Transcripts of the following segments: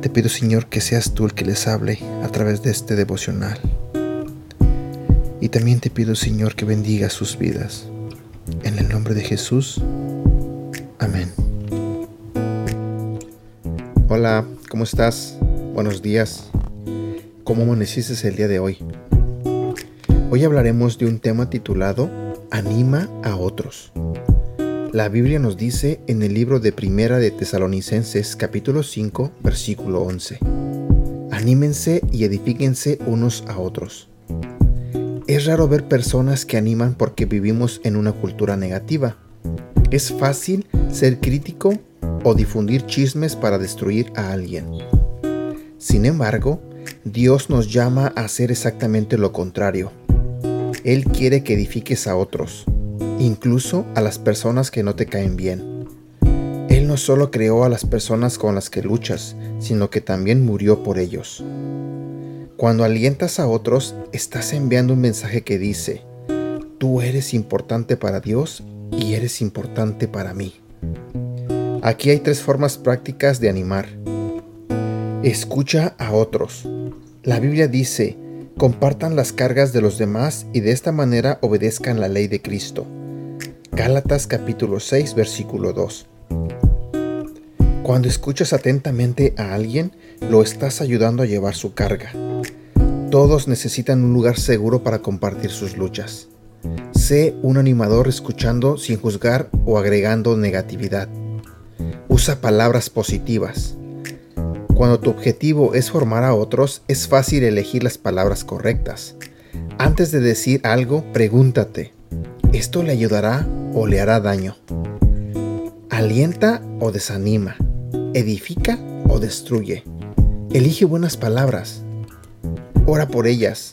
Te pido, Señor, que seas tú el que les hable a través de este devocional. Y también te pido, Señor, que bendiga sus vidas. En el nombre de Jesús. Amén. Hola, ¿cómo estás? Buenos días. ¿Cómo amaneciste el día de hoy? Hoy hablaremos de un tema titulado Anima a otros. La Biblia nos dice en el libro de Primera de Tesalonicenses capítulo 5 versículo 11. Anímense y edifíquense unos a otros. Es raro ver personas que animan porque vivimos en una cultura negativa. Es fácil ser crítico o difundir chismes para destruir a alguien. Sin embargo, Dios nos llama a hacer exactamente lo contrario. Él quiere que edifiques a otros, incluso a las personas que no te caen bien. Él no solo creó a las personas con las que luchas, sino que también murió por ellos. Cuando alientas a otros, estás enviando un mensaje que dice, tú eres importante para Dios y eres importante para mí. Aquí hay tres formas prácticas de animar. Escucha a otros. La Biblia dice, compartan las cargas de los demás y de esta manera obedezcan la ley de Cristo. Gálatas capítulo 6 versículo 2. Cuando escuchas atentamente a alguien, lo estás ayudando a llevar su carga. Todos necesitan un lugar seguro para compartir sus luchas. Sé un animador escuchando sin juzgar o agregando negatividad. Usa palabras positivas. Cuando tu objetivo es formar a otros, es fácil elegir las palabras correctas. Antes de decir algo, pregúntate, ¿esto le ayudará o le hará daño? ¿Alienta o desanima? ¿Edifica o destruye? Elige buenas palabras. Ora por ellas.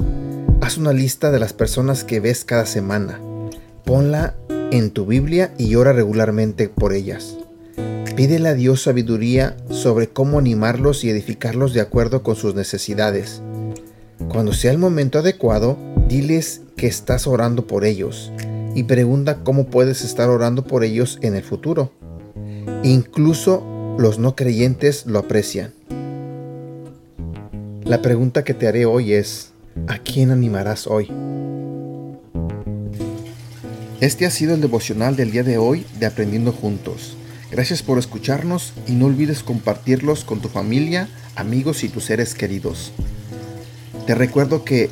Haz una lista de las personas que ves cada semana. Ponla en tu Biblia y ora regularmente por ellas. Pídele a Dios sabiduría sobre cómo animarlos y edificarlos de acuerdo con sus necesidades. Cuando sea el momento adecuado, diles que estás orando por ellos y pregunta cómo puedes estar orando por ellos en el futuro. Incluso los no creyentes lo aprecian. La pregunta que te haré hoy es, ¿a quién animarás hoy? Este ha sido el devocional del día de hoy de Aprendiendo Juntos. Gracias por escucharnos y no olvides compartirlos con tu familia, amigos y tus seres queridos. Te recuerdo que